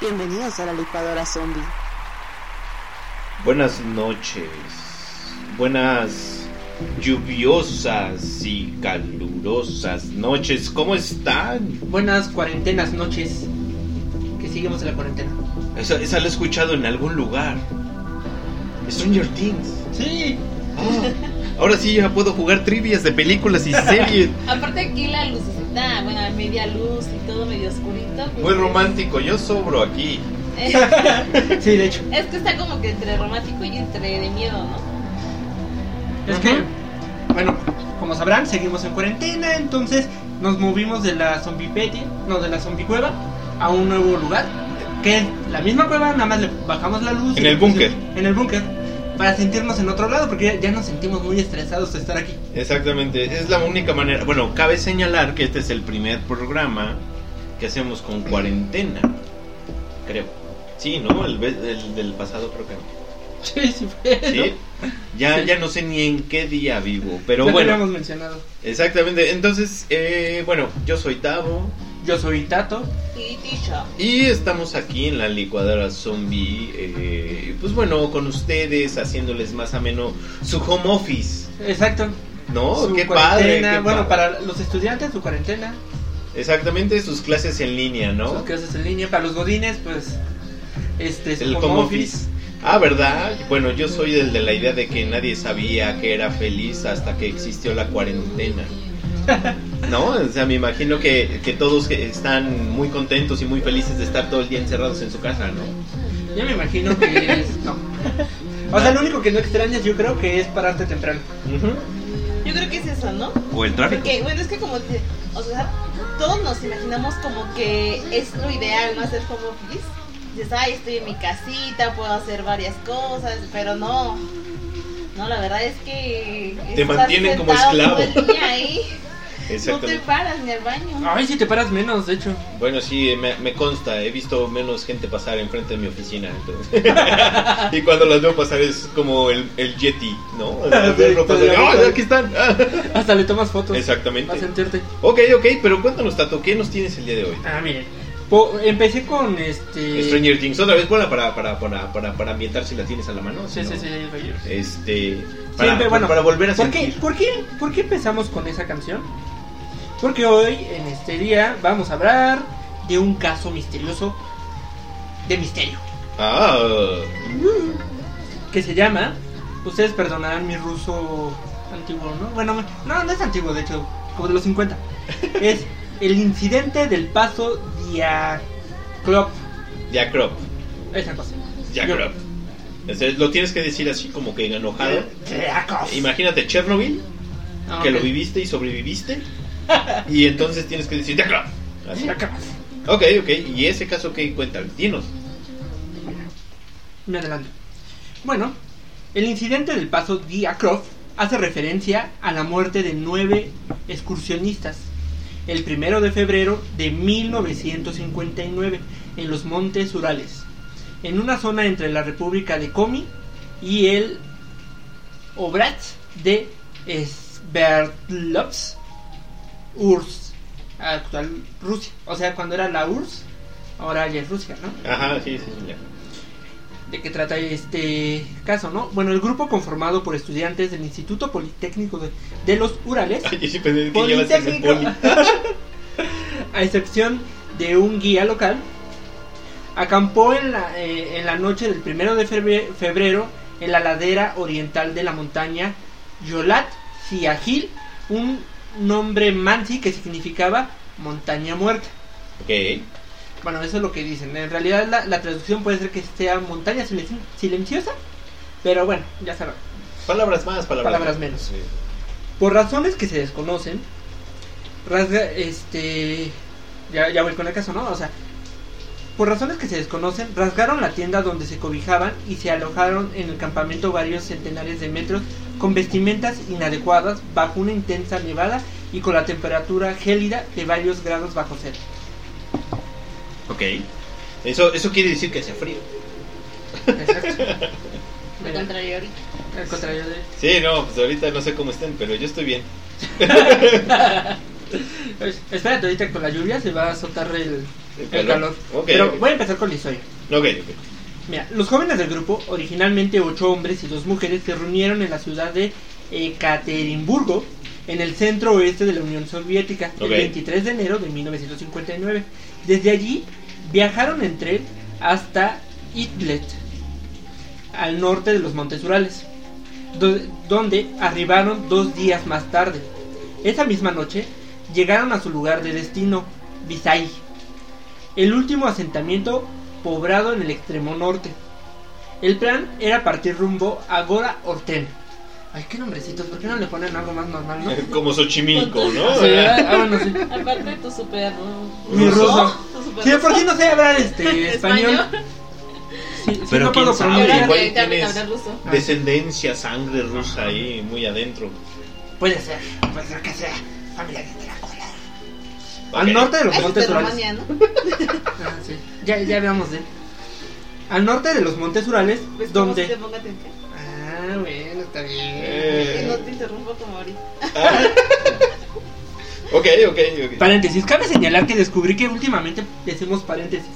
Bienvenidos a la licuadora zombie. Buenas noches. Buenas lluviosas y calurosas noches. ¿Cómo están? Buenas cuarentenas noches. Que seguimos en la cuarentena. Esa, esa la he escuchado en algún lugar. Stranger Things. Sí. Ah, ahora sí ya puedo jugar trivias de películas y series. Aparte aquí la lucecita, bueno, media luz y todo medio oscurito. pues, Muy romántico. Yo sobro aquí. Sí, de hecho. Es que está como que entre romántico y entre de miedo, ¿no? Es que, bueno, como sabrán, seguimos en cuarentena, entonces nos movimos de la zombipedia, no, de la zombie cueva, a un nuevo lugar, que es la misma cueva, nada más le bajamos la luz. En y el búnker. En el búnker, para sentirnos en otro lado, porque ya, ya nos sentimos muy estresados de estar aquí. Exactamente. Es la única manera. Bueno, cabe señalar que este es el primer programa que hacemos con cuarentena. Creo. Sí, ¿no? El, el del pasado creo que no. Sí, sí fue. Ya, Sí. ya no sé ni en qué día vivo. Pero Ya lo bueno. habíamos mencionado. Exactamente. Entonces, eh, bueno, yo soy Tavo. Yo soy Tato. Y Tisha. Y estamos aquí en la licuadora zombie. eh, pues bueno, con ustedes, haciéndoles más ameno su home office. Exacto. ¿No? Su qué padre. qué bueno, padre. para los estudiantes, su cuarentena. Exactamente, sus clases en línea, ¿no? Sus clases en línea. Para los godines, pues. Este, su El home office. Ah, ¿verdad? Bueno, yo soy del de la idea de que nadie sabía que era feliz hasta que existió la cuarentena. ¿No? O sea, me imagino que, que todos están muy contentos y muy felices de estar todo el día encerrados en su casa, ¿no? Yo me imagino que es. No. O sea, lo único que no extrañas, yo creo que es pararte temprano. Yo creo que es eso, ¿no? O el tráfico. Porque, bueno, es que como o sea, todos nos imaginamos como que es lo ideal, ¿no? Hacer home office. Dices, ay, estoy en mi casita, puedo hacer varias cosas, pero no. No, la verdad es que... Te mantienen como esclavo. todo el día ahí, no te paras ni al baño. Ay, si te paras menos, de hecho. Bueno, sí, me, me consta, he visto menos gente pasar enfrente de mi oficina. entonces. y cuando las veo pasar es como el, el Yeti, ¿no? O sea, verlo pasar, ¡Ah, aquí están! Hasta le tomas fotos. Exactamente. Para sentirte. Ok, ok, pero cuéntanos, Tato, ¿qué nos tienes el día de hoy? Ah, miren. Po- empecé con este. Stranger Things, otra vez, buena para, para, para, para, para ambientar si la tienes a la mano. Sí, sí, sí, Stranger Things. Este, para, Siempre, bueno, para volver a ¿Por qué, por, qué, ¿Por qué empezamos con esa canción? Porque hoy, en este día, vamos a hablar de un caso misterioso de misterio. Ah, Que se llama. Ustedes perdonarán mi ruso antiguo, ¿no? Bueno, no, no es antiguo, de hecho, como de los 50. Es el incidente del paso Diaclop. Jack Crop, Esa cosa. Jack Yo- Crop. Entonces, lo tienes que decir así como que enojado. Diaclop. Imagínate Chernobyl, Ah, que lo viviste y sobreviviste. y entonces tienes que decir Jack Crop. Así. Ok, ok, y ese caso que cuenta, dinos. Me adelanto. Bueno, el incidente del paso Diacroft hace referencia a la muerte de nueve excursionistas el primero de febrero de 1959 en los Montes Urales, en una zona entre la República de Komi y el Oblast de Sverdlovsk, URSS, actual Rusia. O sea, cuando era la URSS, ahora ya es Rusia, ¿no? Ajá, sí, sí, sí. ya. de qué trata este caso, ¿no? Bueno, el grupo conformado por estudiantes del Instituto Politécnico de, de los Urales, Ay, yo sí pensé que llevas en el Politécnico, poli. a excepción de un guía local, acampó en la, eh, en la noche del primero de febre- febrero en la ladera oriental de la montaña Yolat Siahil, un nombre mansi que significaba montaña muerta. Ok. Bueno, eso es lo que dicen. En realidad la, la traducción puede ser que sea montaña silenci- silenciosa, pero bueno, ya saben. Palabras más, palabras, Palabras menos. Por razones que se desconocen, rasga, este, ya, ya voy con el caso, ¿no? O sea, por razones que se desconocen, rasgaron la tienda donde se cobijaban y se alojaron en el campamento varios centenares de metros con vestimentas inadecuadas bajo una intensa nevada y con la temperatura gélida de varios grados bajo cero. Ok. Eso, eso quiere decir que hace frío. Exacto. Me contrario ahorita. Al contrario de... Sí, no, pues ahorita no sé cómo estén, pero yo estoy bien. Espérate, ahorita con la lluvia se va a soltar el, El el calor. calor. Ok, Pero ok. voy a empezar con la historia. Ok, ok. Mira, los jóvenes del grupo, originalmente ocho hombres y dos mujeres, se reunieron en la ciudad de Ekaterimburgo, en el centro oeste de la Unión Soviética, Ok. el 23 de enero de 1959. Desde allí viajaron en tren hasta Idlet, al norte de los Montes Urales, do- donde arribaron dos días más tarde. Esa misma noche llegaron a su lugar de destino, Visay, el último asentamiento poblado en el extremo norte. El plan era partir rumbo a Gora Orten. Ay, qué nombrecitos, ¿por qué no le ponen algo más normal, no? Como Xochimilco, ¿no? Sí, ah, bueno, sí. Aparte de tu super. Mi ruso. Sí, por sí no sé hablar este español. Sí, sí, Pero no quién puedo pronunciar. igual tienes-. Descendencia, sangre rusa ahí, muy adentro. Puede ser, puede ser que sea familia de Al norte de los Ay, Montes Urales. Rumania, ¿no? Ah, sí. Ya, ya hablamos de él. Al norte de los Montes Urales, ¿Ves donde... te? Ah, bueno, está bien. Eh. Que no te interrumpo como ahorita. Ah. ok, ok, ok. Paréntesis, cabe señalar que descubrí que últimamente decimos paréntesis.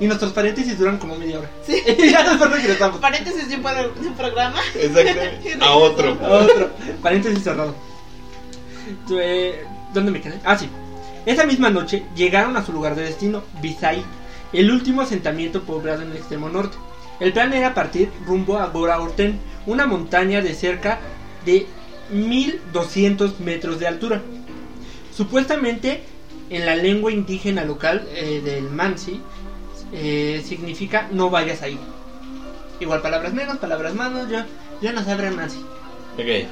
Y nuestros paréntesis duran como media hora. Sí. ya después regresamos. Paréntesis de un, de un programa. Exactamente. A otro. Otro. Paréntesis cerrado. Eh, ¿Dónde me quedé? Ah, sí. Esa misma noche llegaron a su lugar de destino, Visay, el último asentamiento poblado en el extremo norte. El plan era partir rumbo a Gora Orten, una montaña de cerca de 1200 metros de altura. Supuestamente, en la lengua indígena local eh, del Mansi, eh, significa no vayas ahí. Igual palabras menos, palabras manos, yo, yo no sabré Mansi. Ok.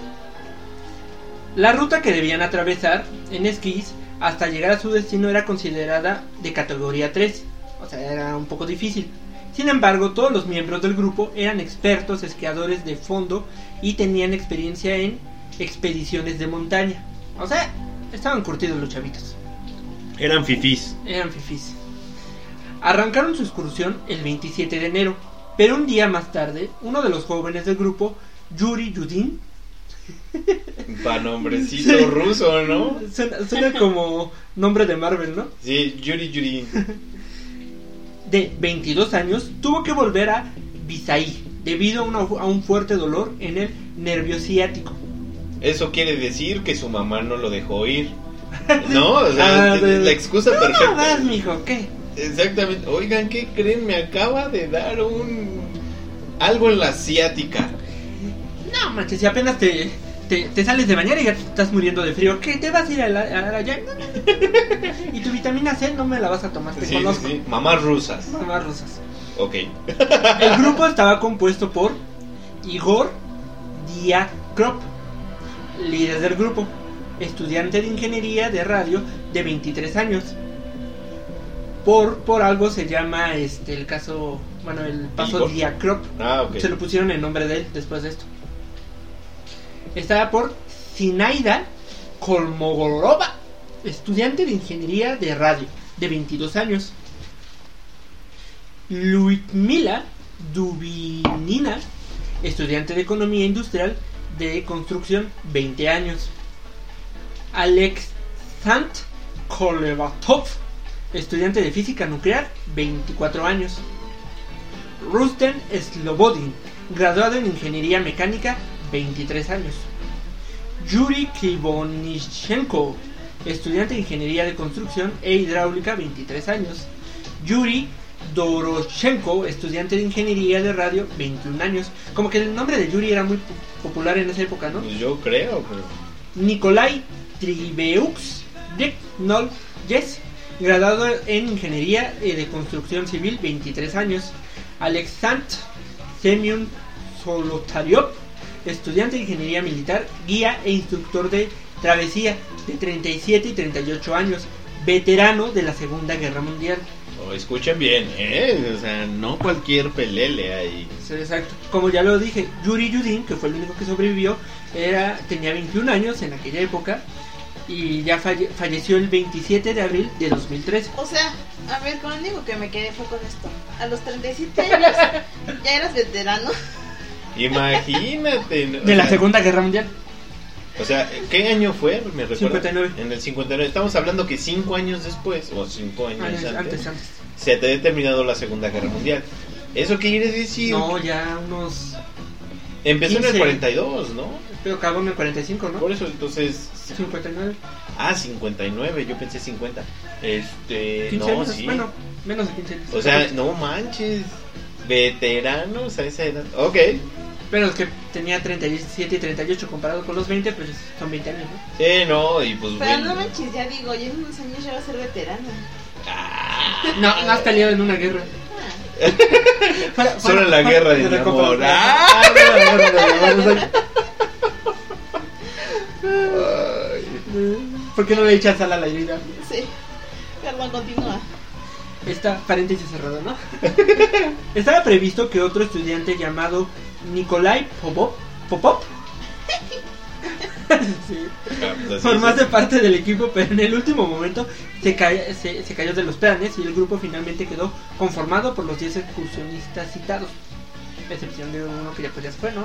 La ruta que debían atravesar en esquís hasta llegar a su destino era considerada de categoría 3, o sea, era un poco difícil. Sin embargo, todos los miembros del grupo eran expertos esquiadores de fondo y tenían experiencia en expediciones de montaña. O sea, estaban curtidos los chavitos. Eran fifís. Eran fifís. Arrancaron su excursión el 27 de enero, pero un día más tarde, uno de los jóvenes del grupo, Yuri Yudin, Pa nombrecito Sí. ruso, ¿no? suena, suena como nombre de Marvel, ¿no? Sí, Yuri Yuri. de 22 años tuvo que volver a Visay debido a, una- a un fuerte dolor en el nervio ciático. Eso quiere decir que su mamá no lo dejó ir. No, o sea, Ah, la excusa No, vas, perfecta. mijo, ¿qué? Exactamente. Oigan, ¿qué creen? Me acaba de dar un algo en la ciática. No, manches, si apenas te, te, te sales de bañar y ya te estás muriendo de frío, ¿qué? ¿Te vas a ir a la, a la-. Y tu vitamina C no me la vas a tomar, te Sí, sí, conozco. sí. Mamás rusas. Mamás rusas. Ok. El grupo estaba compuesto por Igor Diakrop, líder del grupo, estudiante de ingeniería de radio de 23 años. Por, por algo se llama este el caso, bueno, el paso Igor. Diakrop. Ah, ok. Se lo pusieron en nombre de él después de esto. Estaba por Zinaida Kolmogorova, estudiante de ingeniería de radio de 22 años. Luitmila Dubinina, estudiante de economía industrial de construcción, 20 años. Alex Sant Kolevatov, estudiante de física nuclear, 24 años. Rusten Slobodin, graduado en ingeniería mecánica, 23 años. Yuri Krivonichenko, estudiante de ingeniería de construcción e hidráulica, 23 años. Yuri Doroshenko, estudiante de ingeniería de radio, 21 años. Como que el nombre de Yuri era muy po- popular en esa época, ¿no? Yo creo, pero. Nikolai Tribeux Nol Yes, graduado en Ingeniería eh, de Construcción Civil, 23 años. Alexand Semyon Solotaryov, estudiante de Ingeniería Militar, guía e instructor de travesía, de 37 y 38 años, veterano de la Segunda Guerra Mundial. Oh, escuchen bien, ¿eh? O sea, no cualquier pelele ahí. Sí, exacto. Como ya lo dije, Yuri Yudin, que fue el único que sobrevivió, era, tenía 21 años en aquella época y ya falle- falleció el 27 de abril de 2013. O sea, a ver, con lo único que me quedé fue con esto. A los 37 años ya eras veterano. Imagínate. ¿no? De O la sea, Segunda Guerra Mundial. O sea, ¿qué año fue? ¿Me recuerdas? 59. En el 59. Estamos hablando que cinco años después, o cinco años Antes, antes, antes, antes. se ha terminado la Segunda Guerra Mundial. ¿Eso qué quiere decir? No, ya unos. Empezó en el 15. 42, ¿no? Pero acabó en el 45, ¿no? Por eso, entonces. 59. Ah, 59, yo pensé 50. Este. 15 No, años. sí. Bueno, menos de 15 años. O sea, no manches. Veteranos a esa edad. Ok. Pero es que tenía 37 y 38 comparado con los 20, pues son 20 años, ¿no? Sí, no, y pues. Pero bueno. no manches, ya digo, ya en unos años ya va a ser veterana. Ah, No, no has peleado en una guerra. Ah, Fuera- Solo en la guerra de amor. Ah, de sea, ¿Por qué no le echas sal a la herida? sí. Perdón, continúa. Esta paréntesis cerrada, ¿no? Estaba previsto que otro estudiante llamado Nikolai Popov, Popov sí, Ah, pues formase parte del equipo, pero en el último momento se, ca- se, se cayó de los planes y el grupo finalmente quedó conformado por los 10 excursionistas citados, excepción de uno que ya pues ya se fue, ¿no?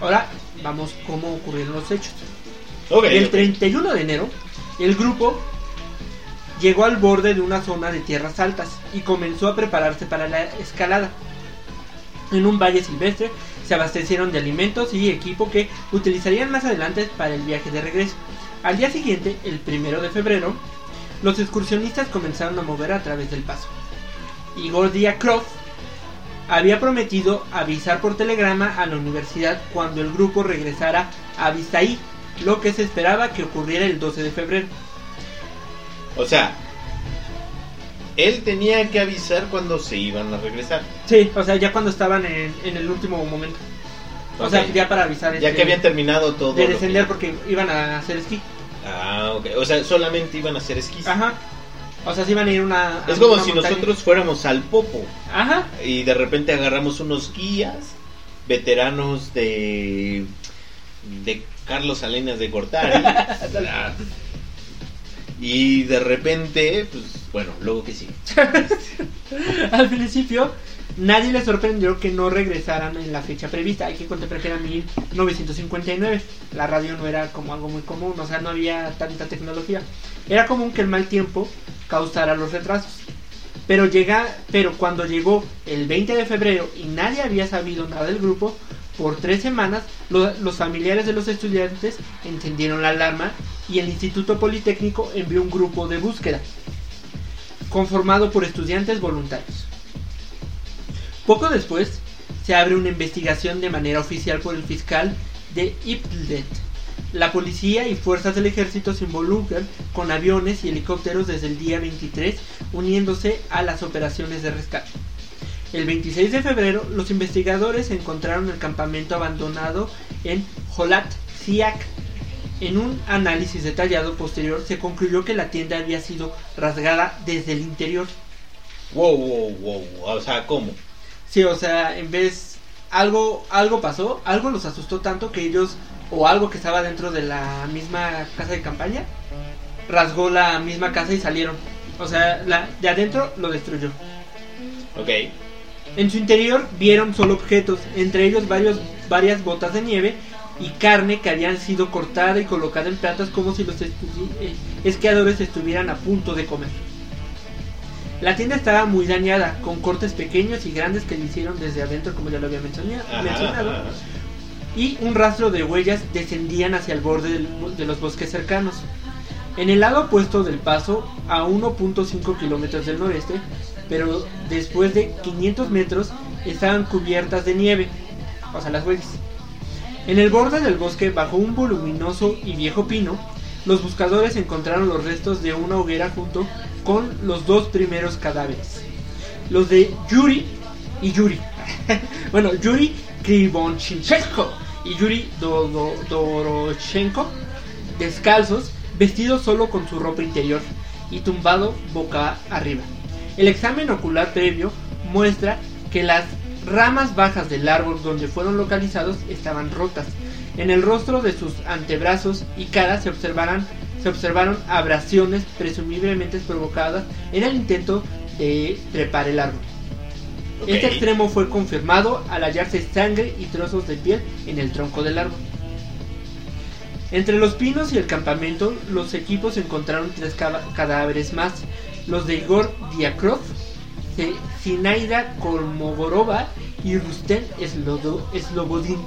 Ahora vamos cómo ocurrieron los hechos. El ok. 31 de enero, el grupo llegó al borde de una zona de tierras altas y comenzó a prepararse para la escalada. En un valle silvestre se abastecieron de alimentos y equipo que utilizarían más adelante para el viaje de regreso. Al día siguiente, el primero de febrero, los excursionistas comenzaron a mover a través del paso. Igor Diakrov había prometido avisar por telegrama a la universidad cuando el grupo regresara a Visaí, lo que se esperaba que ocurriera el 12 de febrero. O sea, él tenía que avisar cuando se iban a regresar. Sí, o sea, ya cuando estaban en, en el último momento. O sea, ya para avisar. Ya este, que habían terminado todo. De que- descender porque iban a hacer esquí. Ah, ok. O sea, solamente iban a hacer esquís. Ajá. O sea, se iban a ir una. a Es como una si montaña. nosotros fuéramos al Popo Ajá. y de repente agarramos unos guías veteranos de de Carlos Salinas de Gortari y de repente, pues bueno, luego que sí. Al principio, nadie les sorprendió que no regresaran en la fecha prevista. Hay que contemplar que era 1959. La radio no era como algo muy común, o sea, no había tanta tecnología. Era común que el mal tiempo causara los retrasos. Pero, llega, pero cuando llegó el 20 de febrero y nadie había sabido nada del grupo, por tres semanas lo- los familiares de los estudiantes encendieron la alarma y el Instituto Politécnico envió un grupo de búsqueda conformado por estudiantes voluntarios. Poco después, se abre una investigación de manera oficial por el fiscal de Iplet. La policía y fuerzas del ejército se involucran con aviones y helicópteros desde el día 23, uniéndose a las operaciones de rescate. El 26 de febrero, los investigadores encontraron el campamento abandonado en Jolat Siak. En un análisis detallado posterior se concluyó que la tienda había sido rasgada desde el interior. Wow, wow, wow. O sea, ¿cómo? Sí, o sea, en vez algo algo pasó, algo los asustó tanto que ellos o algo que estaba dentro de la misma casa de campaña rasgó la misma casa y salieron. O sea, la de adentro lo destruyó. Ok. En su interior vieron solo objetos, entre ellos varios, varias botas de nieve y carne que habían sido cortada y colocada en platos como si los eh, esquiadores estuvieran a punto de comer. La tienda estaba muy dañada, con cortes pequeños y grandes que le hicieron desde adentro, como ya lo había mencionado, Ajá, mencionado, ajá. y un rastro de huellas descendían hacia el borde del- de los bosques cercanos. En el lado opuesto del paso, a 1.5 kilómetros del noreste, pero después de 500 metros, estaban cubiertas de nieve, o sea, las huellas. En el borde del bosque, bajo un voluminoso y viejo pino, los buscadores encontraron los restos de una hoguera junto con los dos primeros cadáveres. Los de Yuri y Yuri. bueno, Yuri Krivonchenko y Yuri Do- Do- Doroshenko, descalzos, vestidos solo con su ropa interior y tumbado boca arriba. El examen ocular previo muestra que las ramas bajas del árbol donde fueron localizados estaban rotas. En el rostro de sus antebrazos y cara se se observaron abrasiones presumiblemente provocadas en el intento de trepar el árbol. Este extremo fue confirmado al hallarse sangre y trozos de piel en el tronco del árbol. Entre los pinos y el campamento, los equipos encontraron tres cadáveres más, los de Igor Diakrov, de Zinaida Kolmogorova y Slodo- Slobodin.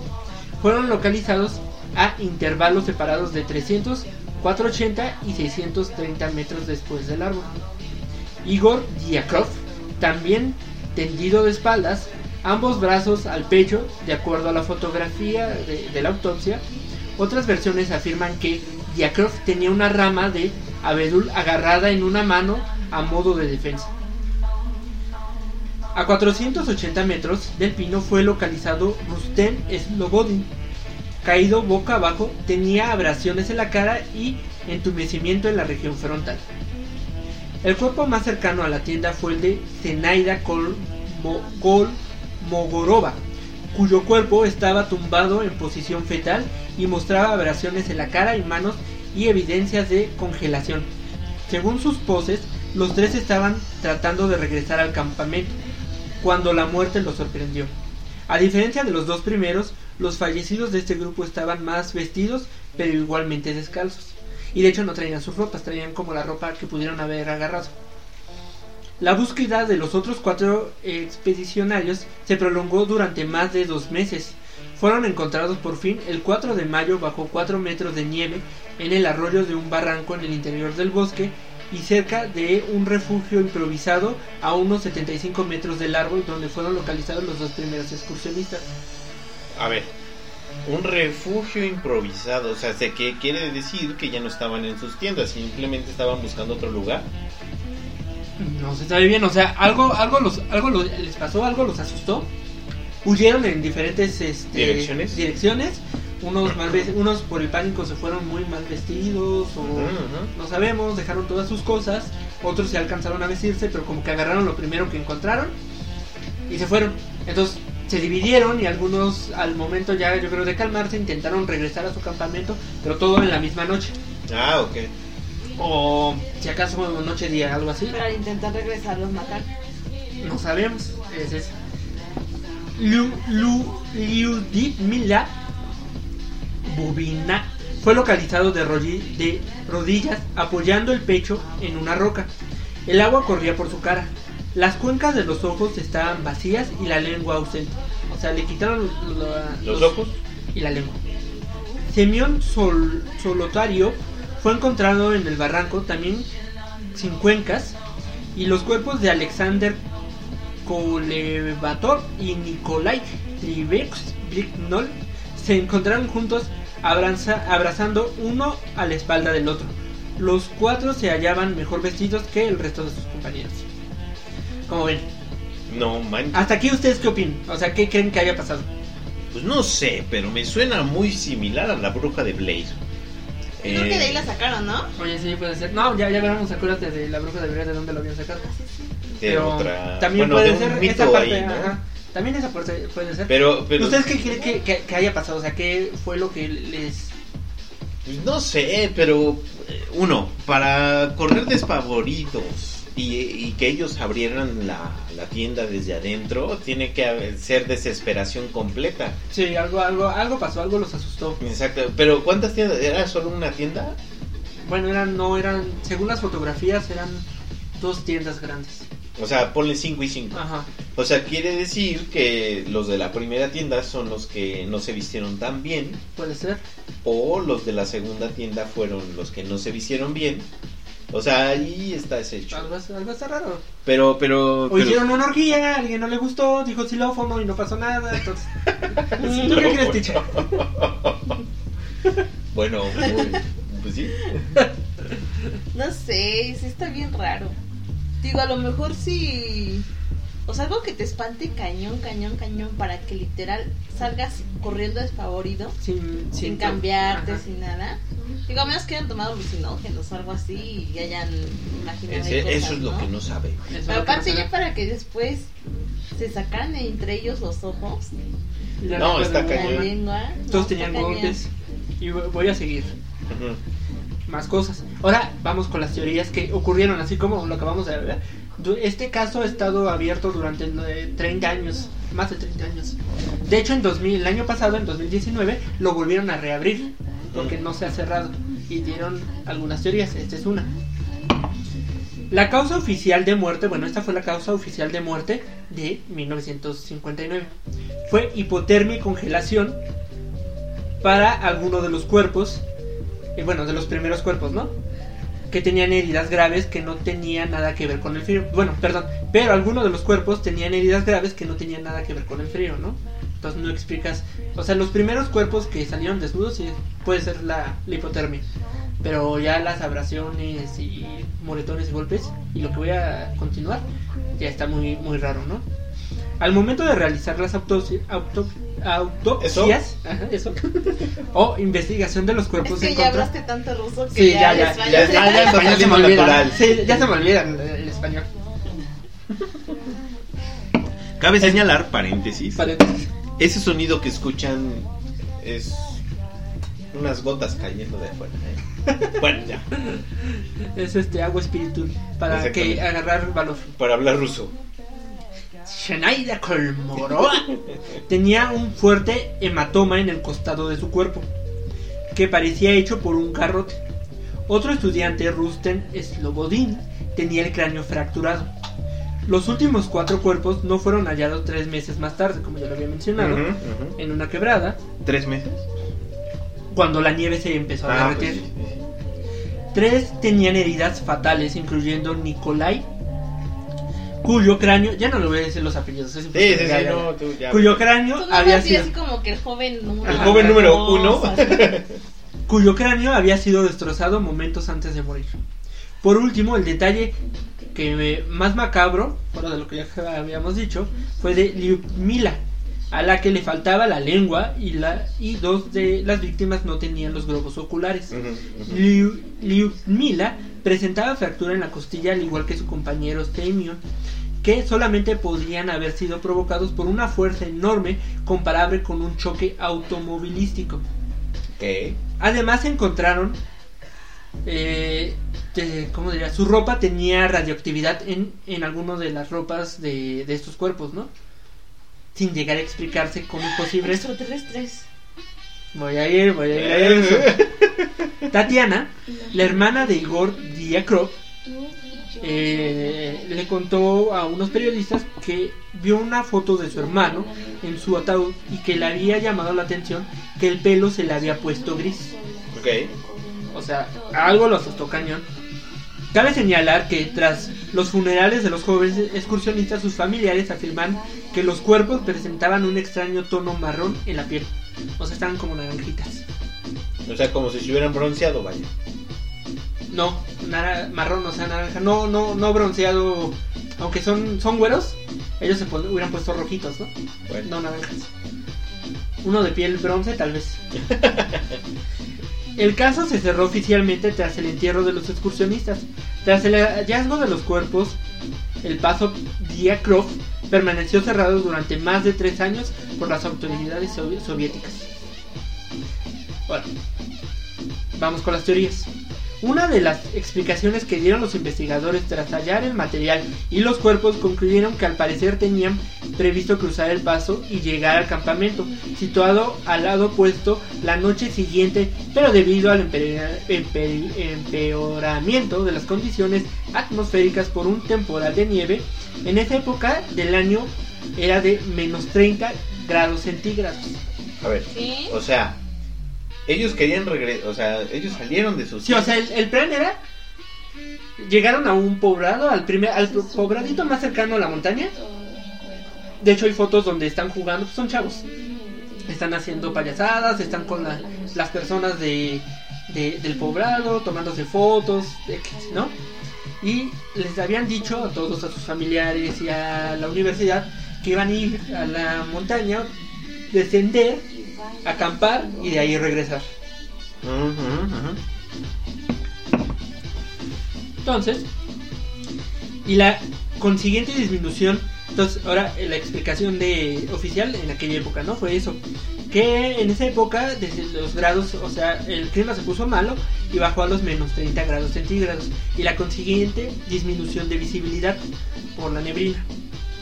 Fueron localizados a intervalos separados de 300, 480 y 630 metros después del árbol. Igor Diakrov, también tendido de espaldas, ambos brazos al pecho, de acuerdo a la fotografía de, de la autopsia. Otras versiones afirman que Diakrov tenía una rama de abedul agarrada en una mano a modo de defensa. A 480 metros del pino fue localizado Rustem Slobodin. Caído boca abajo, tenía abrasiones en la cara y entumecimiento en la región frontal. El cuerpo más cercano a la tienda fue el de Zenaida Kolmo- Kolmogorova, cuyo cuerpo estaba tumbado en posición fetal y mostraba abrasiones en la cara y manos y evidencias de congelación. Según sus poses, los tres estaban tratando de regresar al campamento, cuando la muerte los sorprendió. A diferencia de los dos primeros, los fallecidos de este grupo estaban más vestidos, pero igualmente descalzos. Y de hecho no traían sus ropas, traían como la ropa que pudieron haber agarrado. La búsqueda de los otros cuatro expedicionarios se prolongó durante más de dos meses. Fueron encontrados por fin el 4 de mayo bajo 4 metros de nieve en el arroyo de un barranco en el interior del bosque y cerca de un refugio improvisado a unos 75 metros del árbol donde fueron localizados los dos primeros excursionistas. A ver, un refugio improvisado, o sea, ¿sé ¿qué quiere decir que ya no estaban en sus tiendas? Simplemente estaban buscando otro lugar. No se sabe bien, o sea, algo, algo, los, algo los- les pasó, algo los asustó. Huyeron en diferentes este, ¿Direcciones? direcciones. Unos, mal unos por el pánico se fueron muy mal vestidos o no sabemos, dejaron todas sus cosas. Otros se alcanzaron a vestirse, pero como que agarraron lo primero que encontraron y se fueron. Entonces se dividieron y algunos al momento ya yo creo de calmarse intentaron regresar a su campamento, pero todo en la misma noche. Ah, ok. O si acaso noche día, algo así. Pero al intentar regresar los mataron. No sabemos. Es eso. Liu, Lu, Liudit Mila Bubina fue localizado de, rodillas apoyando el pecho en una roca. El agua corría por su cara. Las cuencas de los ojos estaban vacías y la lengua ausente. O sea, le quitaron lo- ¿Los ojos? y la lengua. Semión Sol, Solotario fue encontrado en el barranco también sin cuencas y los cuerpos de Alexander Kolevator y Nikolai Trivex-Brignol se encontraron juntos abraza- abrazando uno a la espalda del otro. Los cuatro se hallaban mejor vestidos que el resto de sus compañeros. Como ven, No, man. hasta aquí ustedes qué opinan, o sea, ¿qué creen que haya pasado? Pues no sé, pero me suena muy similar a la bruja de Blair. Yo creo Eh, que de ahí la sacaron, ¿no? Oye, sí, puede ser. No, ya, ya veremos, acuérdate de la bruja de Blair, de dónde lo habían sacado. de Pero otra. también bueno, puede de un ser mito esa parte. ahí, ¿no? ajá. También esa parte puede ser. Pero, pero. ¿Ustedes qué creen que, que- que haya pasado? O sea, ¿qué fue lo que les... Pues no sé, pero eh, uno, para correr despavoridos y, y que ellos abrieran la, la tienda desde adentro, tiene que ser desesperación completa. Sí, algo, algo, algo pasó, algo los asustó. Exacto, pero ¿cuántas tiendas? ¿Era solo una tienda? Bueno, eran, no eran, según las fotografías, eran dos tiendas grandes. O sea, ponle 5 y 5. Ajá. O sea, quiere decir que los de la primera tienda son los que no se vistieron tan bien, Puede ser. o los de la segunda tienda fueron los que no se vistieron bien. O sea, ahí está ese hecho. Algo, algo está raro. Pero, pero. O pero- hicieron una orgía, a alguien no le gustó, dijo xilófono y no pasó nada. Entonces, ¿tú qué no. crees, teacher? Bueno, muy- pues sí. No sé, sí está bien raro. Digo, a lo mejor sí. O sea, algo que te espante cañón, cañón, cañón, para que literal salgas corriendo despavorido, Sin, sin cambiarte, Ajá. sin nada. Digo, a menos que hayan tomado alucinógenos o algo así y hayan imaginado. ahí Ese- cosas, eso es lo que no sabe. Eso Pero aparte, no ya para que después se sacaran entre ellos los ojos, la No, está la cañón. lengua. Todos tenían golpes. Y voy a seguir. Ujú. Más cosas. Ahora vamos con las teorías que ocurrieron, así como lo acabamos de ver. Este caso ha estado abierto durante eh, 30 años, más de 30 años. De hecho, en 2000, el año pasado, en 2019, lo volvieron a reabrir porque no se ha cerrado y dieron algunas teorías. Esta es una. La causa oficial de muerte, bueno, esta fue la causa oficial de muerte de 1959. Fue hipotermia y congelación para alguno de los cuerpos, eh, bueno, de los primeros cuerpos, ¿no? Que tenían heridas graves que no tenían nada que ver con el frío. Bueno, perdón, pero algunos de los cuerpos tenían heridas graves que no tenían nada que ver con el frío, ¿no? Entonces no explicas. O sea, los primeros cuerpos que salieron desnudos sí puede ser la, hipotermia. Pero ya las abrasiones y moretones y golpes, y lo que voy a continuar, ya está muy, muy raro, ¿no? Al momento de realizar las autopsi- auto- autopsias, ajá, eso, o investigación de los Es cuerpos que en ya contra. hablaste tanto ruso que Sí, ya, ya, ya, se- ya, el español se me olvida. natural. Sí, ya se me olvida el, el español. Cabe señalar, paréntesis, Paréntesis. ese sonido que escuchan es unas gotas cayendo de afuera. ¿eh? Bueno, ya, Es este agua espiritual para que agarrar valor. para hablar ruso. Shanaida Kolmogorova tenía un fuerte hematoma en el costado de su cuerpo, que parecía hecho por un garrote. Otro estudiante, Rusten Slobodin, tenía el cráneo fracturado. Los últimos cuatro cuerpos no fueron hallados tres meses más tarde, como ya lo había mencionado, en una quebrada, ¿Tres meses? cuando la nieve se empezó a Ah, derretir. pues sí, sí, sí. Tres tenían heridas fatales, incluyendo Nikolai, cuyo cráneo, ya no le voy a decir los apellidos, es Sí, sí, sí, no, tú ya. cuyo cráneo había no, sido así como que el joven número El joven número uno. cuyo cráneo había sido destrozado momentos antes de morir. Por último, el detalle que me- más macabro, fuera de lo que ya habíamos dicho, fue de Lyudmila, a la que le faltaba la lengua y, la, y dos de las víctimas no tenían los globos oculares. Ujú. Liu- presentaba fractura en la costilla al igual que su compañero Semyon, que solamente podrían haber sido provocados por una fuerza enorme comparable con un choque automovilístico. ¿Qué? Además encontraron, eh, de- ¿cómo diría? Su ropa tenía radioactividad en, en algunas de las ropas de, de estos cuerpos, ¿no? Sin llegar a explicarse cómo es posible eso. Extraterrestres. Voy a ir, voy a ir a eso. Tatiana, la hermana de Igor Diakrov, eh, le contó a unos periodistas que vio una foto de su hermano en su ataúd y que le había llamado la atención que el pelo se le había puesto gris. Ok. O sea, algo lo asustó cañón. Cabe señalar que tras los funerales de los jóvenes excursionistas, sus familiares afirman que los cuerpos presentaban un extraño tono marrón en la piel. O sea, estaban como naranjitas. O sea, como si se hubieran bronceado, vaya. No, marrón, o sea, naranja. No, no, no bronceado. Aunque son, son güeros, ellos se hubieran puesto rojitos, ¿no? Bueno. No naranjas. Uno de piel bronce, tal vez. El caso se cerró oficialmente tras el entierro de los excursionistas. Tras el hallazgo de los cuerpos, el paso Diakrov permaneció cerrado durante más de tres años por las autoridades sovi- soviéticas. Vamos con las teorías. Una de las explicaciones que dieron los investigadores tras hallar el material y los cuerpos concluyeron que al parecer tenían previsto cruzar el paso y llegar al campamento, situado al lado opuesto la noche siguiente, pero debido al empe- empe- empeoramiento de las condiciones atmosféricas por un temporal de nieve, en esa época del año era de menos 30 grados centígrados. A ver. ¿Qué? O sea, ellos querían regresar. O sea, ellos salieron de sus. Sí, o sea, el, el plan era. Llegaron a un poblado, al primer, al pobladito más cercano a la montaña. De hecho, hay fotos donde están jugando, pues son chavos. Están haciendo payasadas, están con la- las personas de, de- del poblado, tomándose fotos, ¿no? Y les habían dicho a todos, a sus familiares y a la universidad, que iban a ir a la montaña, descender, acampar y de ahí regresar. Entonces, y la consiguiente disminución Entonces, ahora eh, la explicación de oficial en aquella época, ¿no? Fue eso. Que en esa época, desde los grados, o sea, el clima se puso malo y bajó a los menos 30 grados centígrados. Y la consiguiente disminución de visibilidad por la neblina.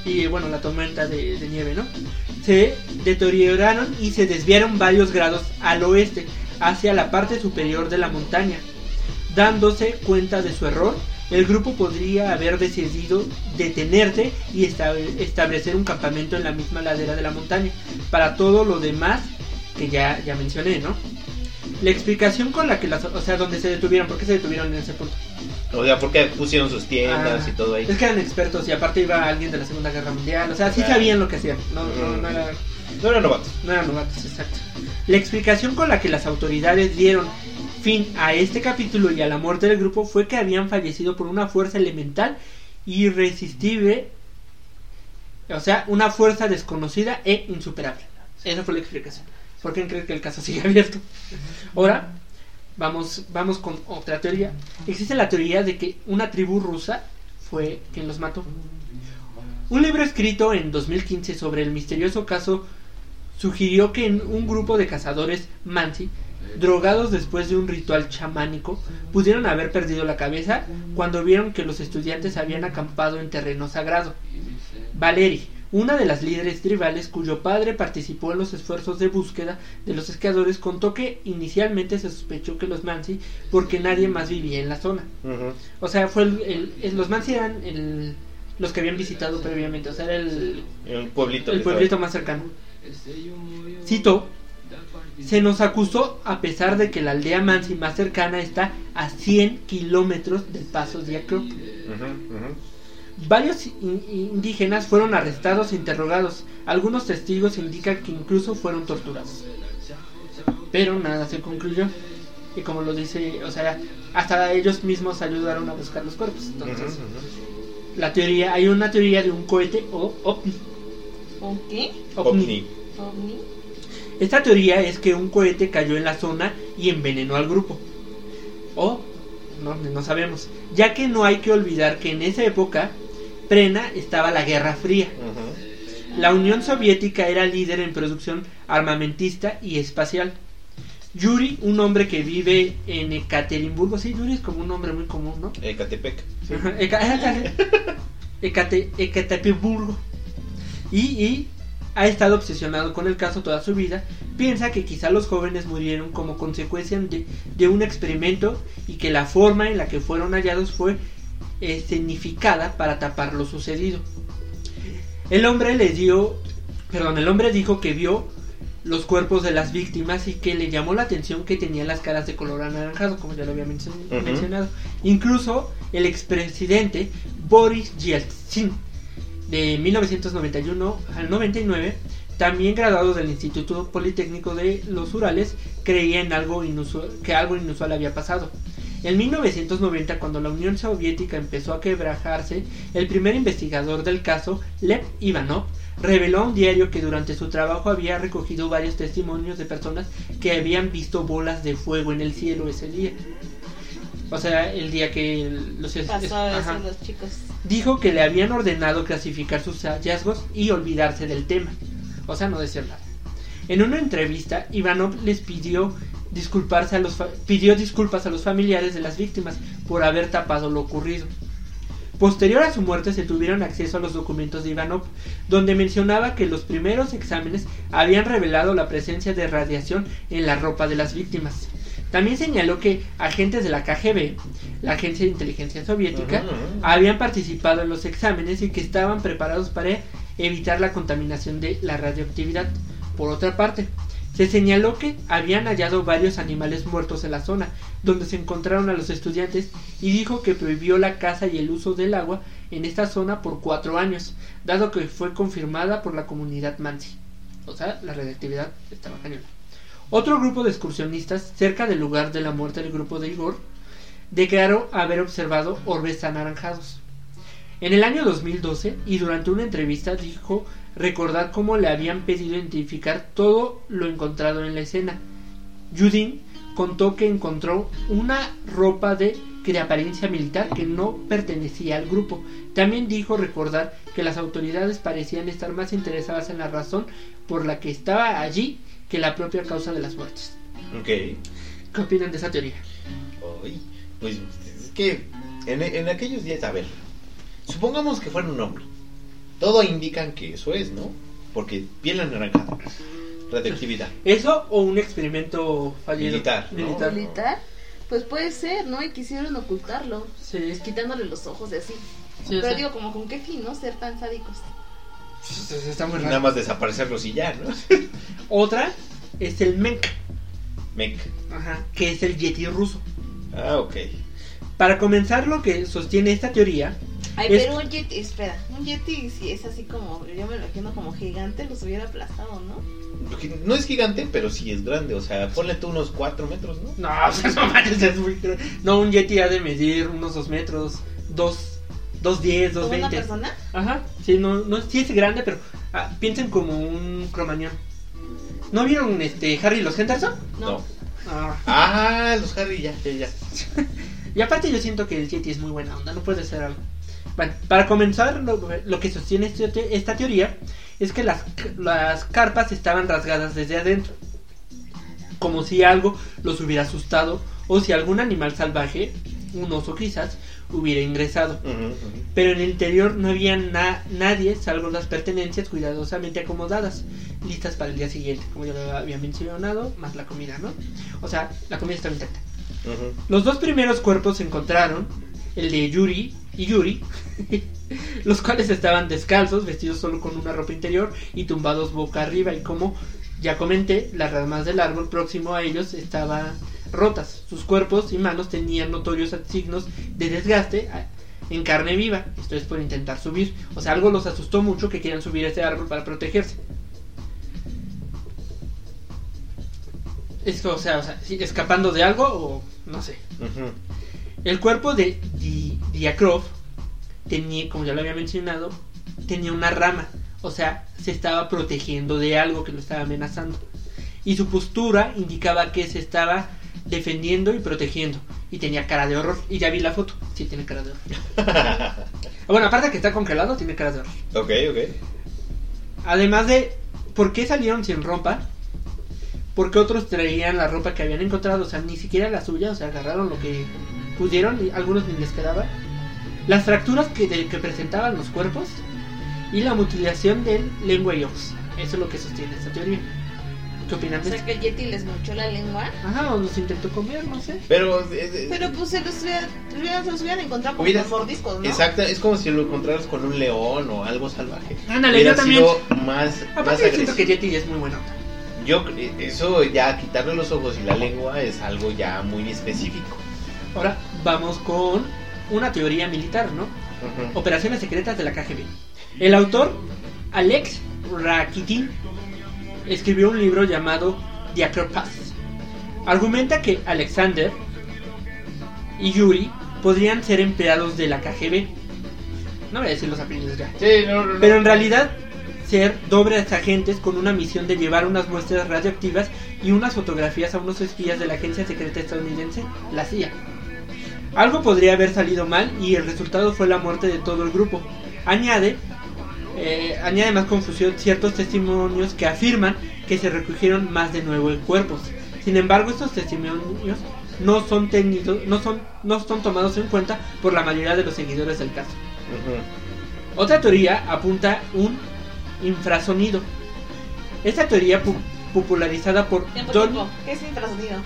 Y bueno, la tormenta de nieve, ¿no? Se deterioraron y se desviaron varios grados al oeste, hacia la parte superior de la montaña. Dándose cuenta de su error, el grupo podría haber decidido detenerse y estable- establecer un campamento en la misma ladera de la montaña, para todo lo demás que ya, ya mencioné, ¿no? La explicación con la que las, o sea, donde se detuvieron, ¿por qué se detuvieron en ese punto? O sea, porque pusieron sus tiendas Ah, y todo ahí. Es que eran expertos y aparte iba alguien de la Segunda Guerra Mundial, o sea, sí sabían lo que hacían, no, no, no era- No eran novatos. no eran novatos, exacto. La explicación con la que las autoridades dieron fin a este capítulo y a la muerte del grupo fue que habían fallecido por una fuerza elemental irresistible, o sea, una fuerza desconocida e insuperable. Esa fue la explicación. ¿Por qué creen que el caso sigue abierto? Ahora, vamos, vamos con otra teoría. Existe la teoría de que una tribu rusa fue quien los mató. Un libro escrito en 2015 sobre el misterioso caso sugirió que un grupo de cazadores Mansi, drogados después de un ritual chamánico, pudieron haber perdido la cabeza cuando vieron que los estudiantes habían acampado en terreno sagrado. Valeri, una de las líderes tribales cuyo padre participó en los esfuerzos de búsqueda de los esquiadores, contó que inicialmente se sospechó que los Mansi porque nadie más vivía en la zona. O sea, fue el, los Mansi eran el- los que habían visitado previamente, o sea, era el, pueblito. el pueblito más cercano. Cito, se nos acusó a pesar de que la aldea Mansi más cercana está a 100 kilómetros del paso de ujú. Varios in- indígenas fueron arrestados e interrogados. Algunos testigos indican que incluso fueron torturados. Pero nada se concluyó. Y como lo dice, o sea, hasta ellos mismos ayudaron a buscar los cuerpos. Entonces, la teoría, hay una teoría de un cohete o ovni. ¿Un qué? OVNI. ¿Ovni? Esta teoría es que un cohete cayó en la zona y envenenó al grupo. O no, no sabemos, ya que no hay que olvidar que en esa época prena estaba la Guerra Fría. La Unión Soviética era líder en producción armamentista y espacial. Yuri, un hombre que vive en Ekaterimburgo, sí, Yuri es como un nombre muy común, ¿no? Ecatepec. sí. Ecate-. Y, y ha estado obsesionado con el caso toda su vida. Piensa que quizá los jóvenes murieron como consecuencia de, de un experimento y que la forma en la que fueron hallados fue escenificada para tapar lo sucedido. El hombre le dio, perdón, el hombre dijo que vio los cuerpos de las víctimas y que le llamó la atención que tenían las caras de color anaranjado, como ya lo había mencionado. Incluso el expresidente Boris Yeltsin, de 1991 al 99, también graduado del Instituto Politécnico de los Urales, creía en algo inusual, que algo inusual había pasado. En 1990, cuando la Unión Soviética empezó a quebrajarse, el primer investigador del caso, Lev Ivanov, reveló a un diario que durante su trabajo había recogido varios testimonios de personas que habían visto bolas de fuego en el cielo ese día. O sea, el día que los Pasó eso ajá. los chicos. dijo que le habían ordenado clasificar sus hallazgos y olvidarse del tema. O sea, no decir nada. En una entrevista, Ivanov les pidió disculparse a los pidió disculpas a los familiares de las víctimas por haber tapado lo ocurrido. Posterior a su muerte se tuvieron acceso a los documentos de Ivanov, donde mencionaba que los primeros exámenes habían revelado la presencia de radiación en la ropa de las víctimas. También señaló que agentes de la KGB, la Agencia de Inteligencia Soviética, ujú. habían participado en los exámenes y que estaban preparados para evitar la contaminación de la radioactividad. Por otra parte, se señaló que habían hallado varios animales muertos en la zona donde se encontraron a los estudiantes y dijo que prohibió la caza y el uso del agua en esta zona por cuatro años, dado que fue confirmada por la comunidad Mansi. O sea, la radioactividad estaba cañona. Otro grupo de excursionistas cerca del lugar de la muerte del grupo de Igor declaró haber observado orbes anaranjados. En el año 2012 y durante una entrevista dijo recordar cómo le habían pedido identificar todo lo encontrado en la escena. Judin contó que encontró una ropa de que de apariencia militar que no pertenecía al grupo. También dijo recordar que las autoridades parecían estar más interesadas en la razón por la que estaba allí que la propia causa de las muertes. ¿Qué opinan de esa teoría? Ay, pues es que en, en aquellos días, a ver, supongamos que fuera un hombre. Todo indican que eso es, ¿no? Porque piel anaranjada, radioactividad. ¿Eso o un experimento fallido? Militar, ¿no? Militar. militar, pues puede ser, ¿no? Y quisieron ocultarlo, Sí, quitándole los ojos de así. sí, Pero digo, como con qué fin, ¿no? Ser tan sádicos. pues, está muy Nada más desaparecerlos y ya, ¿no? Otra es el Menk, Mec. ajá, que es el Yeti ruso. Ah, ok. Para comenzar, lo que sostiene esta teoría Ay, Es- pero un Yeti, espera, un Yeti si es así como, yo me lo imagino como gigante, los hubiera aplastado, ¿no? No es gigante, pero sí es grande. O sea, ponle tú unos 4 metros, ¿no? No, o sea, no manches, es muy grande. No, un Yeti ha de medir unos 2 metros, 2, 210, ¿Como una 220. persona? Ajá, sí, no, no, sí es grande, pero ah, piensen como un cromañón. ¿No vieron este Harry y los Henderson? No. Ah, Ah, los Harry, ya, ya, ya. Y aparte yo siento que el Yeti es muy buena onda, no puede ser algo. Bueno, para comenzar, lo, lo que sostiene este- esta teoría es que las, las carpas estaban rasgadas desde adentro. Como si algo los hubiera asustado o si algún animal salvaje, un oso quizás, hubiera ingresado. Ujú, ujú. Pero en el interior no había na- nadie salvo las pertenencias cuidadosamente acomodadas, listas para el día siguiente, como ya lo había mencionado, más la comida, ¿no? O sea, la comida estaba intacta. Ujú. Los dos primeros cuerpos se encontraron, el de Yuri y Yuri, los cuales estaban descalzos, vestidos solo con una ropa interior y tumbados boca arriba y como ya comenté, las ramas del árbol próximo a ellos estaban rotas. Sus cuerpos y manos tenían notorios signos de desgaste en carne viva. Esto es por intentar subir. O sea, algo los asustó mucho que quieran subir a ese árbol para protegerse. Esto, o sea, escapando de algo o no sé. El cuerpo de Di- Diakrov tenía, como ya lo había mencionado, tenía una rama. O sea, se estaba protegiendo de algo que lo estaba amenazando. Y su postura indicaba que se estaba defendiendo y protegiendo. Y tenía cara de horror. Y ya vi la foto. Sí, tiene cara de horror. Bueno, aparte que está congelado, tiene cara de horror. ok, ok. Además de, ¿por qué salieron sin ropa? Porque otros traían la ropa que habían encontrado, o sea, ni siquiera la suya, o sea, agarraron lo que pudieron y algunos ni les quedaba. Las fracturas que, de- que presentaban los cuerpos y la mutilación de lengua y ojos. Eso es lo que sostiene esta teoría. ¿Qué opinan O sea que el Yeti les mochó la lengua. Ajá, o los intentó comer, no sé. Pero, eh, eh, Pero pues se los se los hubieran encontrado con Hubiera- los mordiscos, ¿no? exacto, es como si lo encontraras con un león o algo salvaje. Ándale, Hubiera yo también. sido más, más Aparte, yo siento que Yeti es muy bueno. Yo, eh, eso ya, quitarle los ojos y la lengua es algo ya muy específico. Ahora vamos con una teoría militar, ¿no? Operaciones secretas de la KGB. El autor, Alex Rakitin, escribió un libro llamado The Acropath. Argumenta que Alexander y Yuri podrían ser empleados de la KGB. No voy a decir los apellidos ya. Sí, no, no, no. Pero en realidad ser dobles agentes con una misión de llevar unas muestras radioactivas y unas fotografías a unos espías de la agencia secreta estadounidense, la CIA. Algo podría haber salido mal y el resultado fue la muerte de todo el grupo. Añade, eh, añade más confusión ciertos testimonios que afirman que se recogieron más de nueve cuerpos. Sin embargo, estos testimonios no son tenidos, no son, no son tomados en cuenta por la mayoría de los seguidores del caso. Otra teoría apunta un infrasonido. Esta teoría pu- popularizada por Don... ¿Qué es infrasonido?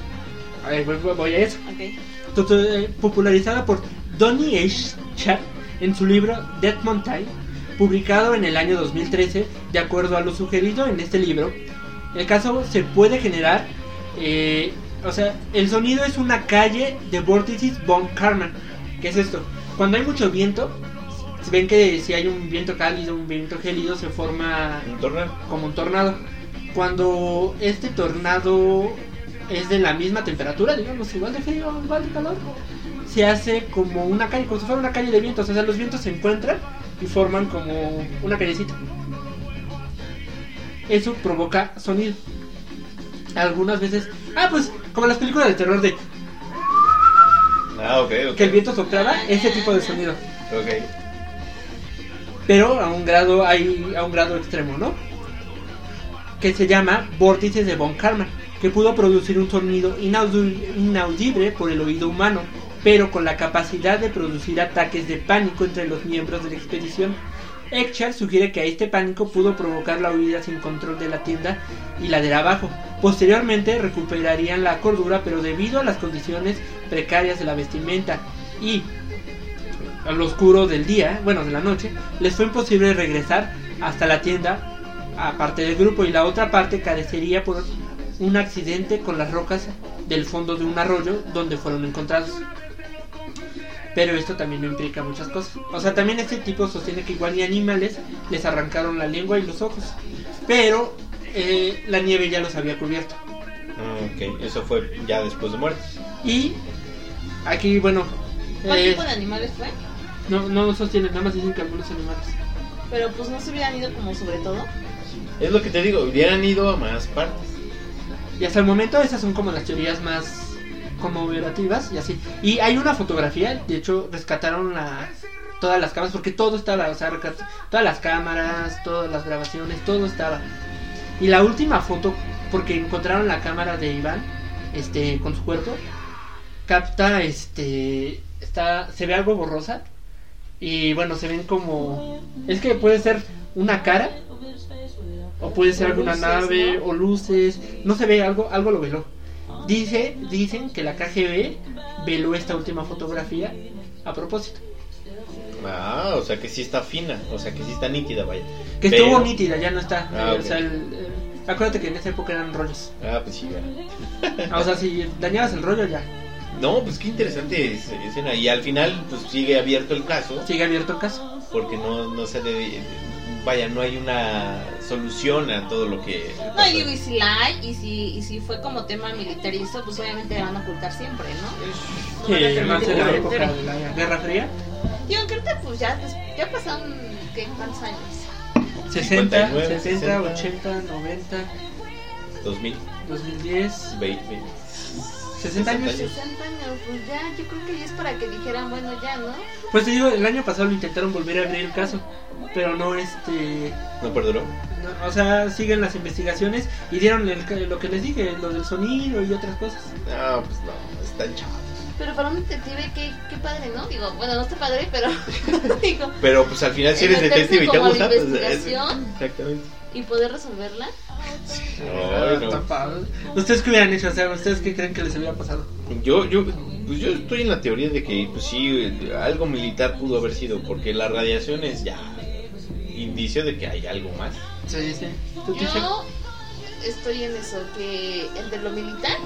A ver, voy, a eso. Ok. Tu- tu- eh, popularizada por Donny H. Sharp en su libro Dead Mountain, publicado en el año 2013, de acuerdo a lo sugerido en este libro. El caso se puede generar, eh, o sea, el sonido es una calle de vórtices von Karman. ¿Qué es esto? Cuando hay mucho viento, ven que si hay un viento cálido, un viento gélido, se forma Un tornado. como un tornado. Cuando este tornado es de la misma temperatura, digamos, igual de frío, igual de calor, se hace como una calle, como si fuera una calle de vientos. O sea, los vientos se encuentran y forman como una callecita. Eso provoca sonido. Algunas veces. Ah, pues como las películas de terror de. Ah, ok, ok. que el viento soplaba ese tipo de sonido. Ok. pero a un grado hay a un grado extremo, ¿no? Que se llama vórtices de von Karman, que pudo producir un sonido inaudible por el oído humano, pero con la capacidad de producir ataques de pánico entre los miembros de la expedición. Ekchar sugiere que a este pánico pudo provocar la huida sin control de la tienda y la de abajo. Posteriormente recuperarían la cordura, pero debido a las condiciones precarias de la vestimenta y al oscuro del día, bueno, de la noche, les fue imposible regresar hasta la tienda, aparte del grupo, y la otra parte carecería por un accidente con las rocas del fondo de un arroyo donde fueron encontrados. Pero esto también no implica muchas cosas. O sea, también este tipo sostiene que igual ni animales les arrancaron la lengua y los ojos. Pero eh, la nieve ya los había cubierto. Ah, Ok, eso fue ya después de muertos. Y aquí, bueno, ¿Cuál eh, tipo de animales fue? no, no sostienen, nada más dicen que algunos animales. Pero pues no se hubieran ido como sobre todo. Es lo que te digo, hubieran ido a más partes. Y hasta el momento esas son como las teorías más como operativas y así. Y hay una fotografía, de hecho rescataron la, todas las cámaras, porque todo estaba, o sea, todas las cámaras, todas las grabaciones, todo estaba. Y la última foto, porque encontraron la cámara de Iván, este, con su cuerpo, capta, este, está, se ve algo borrosa. Y bueno, se ven como, es que puede ser una cara, o puede ser O alguna luces, nave, ¿no? o luces, no se ve algo, algo lo veló. Dice, dicen que la KGB veló esta última fotografía a propósito. Ah, o sea que sí está fina, o sea que sí está nítida, vaya. Que Pero- estuvo nítida, ya no está. Ah, Eh, o ok. sea, el- eh, acuérdate que en esa época eran rollos. Ah, pues sí, ya. Ah, o sea, si dañabas el rollo ya. No, pues qué interesante es- escena. Y al final, pues sigue abierto el caso, Sigue abierto el caso. porque no, no se le. Vaya, no hay una solución a todo lo que. No, y si la hay, y si, y si fue como tema militar y eso, pues obviamente la van a ocultar siempre, ¿no? Sí, No van a en que la época de la Guerra Fría. Y aunque ahorita pues ya, ya pasaron, ¿qué? ¿Cuántos años? 60, 59, 70, 60. 80, 90, 2000, 2010. 20, 60 años. 60 años, pues ya, yo creo que ya es para que dijeran, bueno, ya, ¿no? Pues te digo, el año pasado lo intentaron volver a abrir el caso. Pero no, este. ¿No perduró? no, o sea, siguen las investigaciones y dieron el- lo que les dije, lo del sonido y otras cosas. No, pues no, están chavos. Pero para un detective, qué, qué padre, ¿no? Digo, bueno, no está padre, pero digo, Pero pues al final, si eres detective y te gusta, pues. es-. Exactamente. y poder resolverla. No. ¿Ustedes qué hubieran hecho? O sea, ¿ustedes qué creen que les hubiera pasado? Yo, yo, pues yo estoy en la teoría de que, pues sí, algo militar pudo haber sido, porque la radiación es ya indicio de que hay algo más. Sí, sí. Yo estoy en eso, que entre lo militar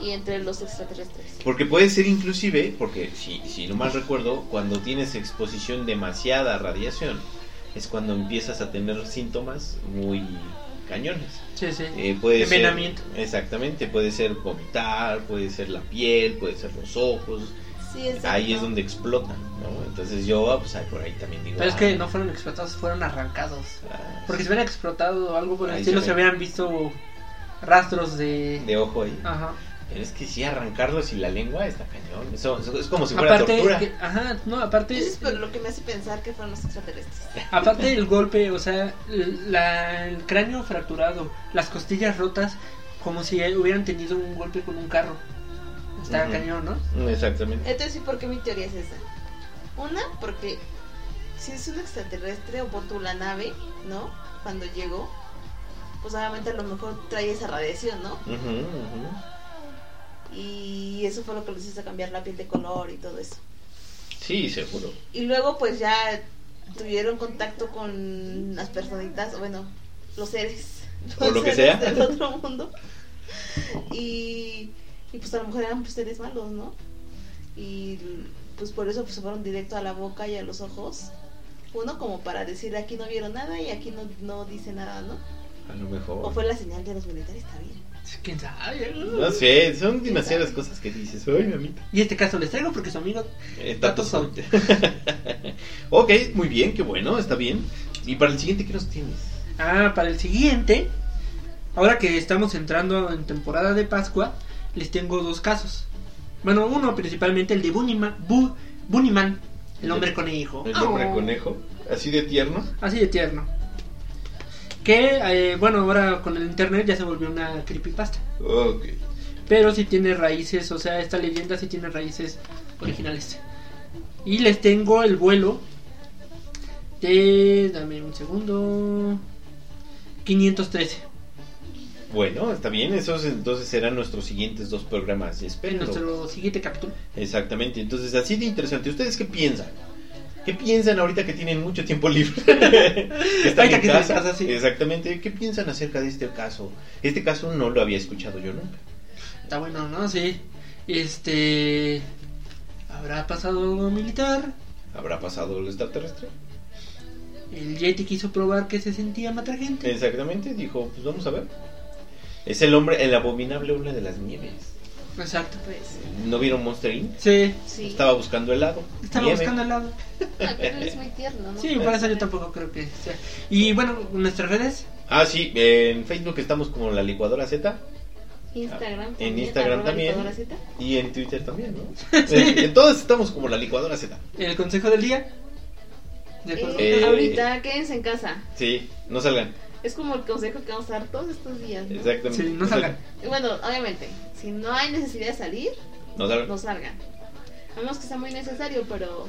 y entre los extraterrestres. Porque puede ser inclusive, porque si, si no mal recuerdo, cuando tienes exposición demasiada a radiación, es cuando empiezas a tener síntomas muy cañones. Sí, sí. Eh, puede ser, Envenenamiento. exactamente, puede ser vomitar, puede ser la piel, puede ser los ojos, Sí, exacto. ahí es donde explotan, ¿no? Entonces yo, ah, pues ahí por ahí también digo... Pero es ah, que no fueron explotados, fueron arrancados. ah, Porque si hubieran explotado o algo por el Ahí estilo, se hubieran visto rastros de. de ojo ahí. Ajá. Pero es que sí, arrancarlos y la lengua está cañón. Eso, eso es como si fuera Aparte, tortura. que- ajá, no, aparte. Eso es por lo que me hace pensar que fueron los extraterrestres. Aparte del golpe, o sea, la- el cráneo fracturado, las costillas rotas, como si hubieran tenido un golpe con un carro. Está cañón, ¿no? Exactamente. Entonces, sí, ¿por qué mi teoría es esa? Una, porque si es un extraterrestre o por tu la nave, ¿no? Cuando llegó, pues obviamente a lo mejor trae esa radiación, ¿no? Ujú, ujú. Y eso fue lo que les hizo cambiar la piel de color y todo eso. Sí, seguro. Y luego pues ya tuvieron contacto con las personitas, o bueno, los seres. O los lo que sea. Del otro mundo. Y, y pues a lo mejor eran pues, seres malos, ¿no? Y pues por eso pues se fueron directo a la boca y a los ojos. Uno como para decir aquí no vieron nada y aquí no, no dice nada, ¿no? A lo O mejor. fue la señal de los militares, está bien. ¿Quién sabe? No sé, son demasiadas cosas que dices. Ay, mamita. Y este caso les traigo porque su amigo. Eh, datos ok, muy bien, qué bueno, está bien. Y para el siguiente, ¿qué nos tienes? Ah, para el siguiente, ahora que estamos entrando en temporada de Pascua, les tengo dos casos. Bueno, uno principalmente, el de Bunnyman, Bu- Bunnyman, el hombre conejo. El hombre Oh. conejo, así de tierno. Así de tierno. Que, eh, bueno, ahora con el internet ya se volvió una creepypasta. Ok. Pero sí tiene raíces, o sea, esta leyenda sí tiene raíces originales. Y les tengo el vuelo de... Dame un segundo. 513. Bueno, está bien, esos entonces serán nuestros siguientes dos programas, En espero. nuestro siguiente capítulo. Exactamente, entonces así de interesante. ¿Ustedes qué piensan? ¿Qué piensan ahorita que tienen mucho tiempo libre? Están en que casa, sí. Exactamente, ¿qué piensan acerca de este caso? Este caso no lo había escuchado yo nunca. Está bueno, ¿no? Sí. Este... ¿Habrá pasado militar? ¿Habrá pasado el extraterrestre? El Yeti quiso probar que se sentía matar gente. Exactamente, dijo, pues vamos a ver. Es el hombre, el abominable hombre de las nieves. Exacto. Pues, ¿No vieron Monster Inc? Sí. sí. Estaba buscando helado. Estaba nieve. buscando helado. Ah, pero es muy tierno, ¿no? Sí, por eso yo tampoco creo que sea. Y bueno, nuestras redes. Ah, sí, en Facebook estamos como la licuadora Z Instagram. En también, Instagram también. licuadora Z. y en Twitter también, ¿no? en, en todos estamos como la licuadora Z. El consejo del día. Eh, Eh, ahorita quédense en casa. Sí, no salgan. Es como el consejo que vamos a dar todos estos días. ¿no? Exactamente. Sí, no salgan. Bueno, obviamente, si no hay necesidad de salir, No salgan. no salgan. A menos que sea muy necesario, pero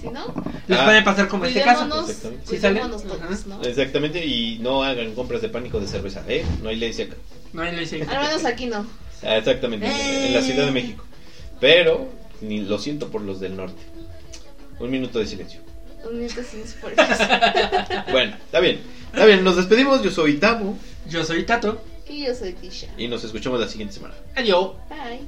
si no, Les Ah. puede pasar como este caso. Exactamente. ¿Sí todos. Exactamente, y no hagan compras de pánico de cerveza, ¿eh? No hay ley seca. No hay ley seca. Al menos aquí no. Ah, Exactamente, en la Ciudad de México. Pero, ni lo siento por los del norte. Un minuto de silencio. Un minuto sin por eso. Bueno, está bien. Está bien, nos despedimos. Yo soy Tabo Yo soy Tato. Y yo soy Tisha. y nos escuchamos la siguiente semana. Adiós. Bye.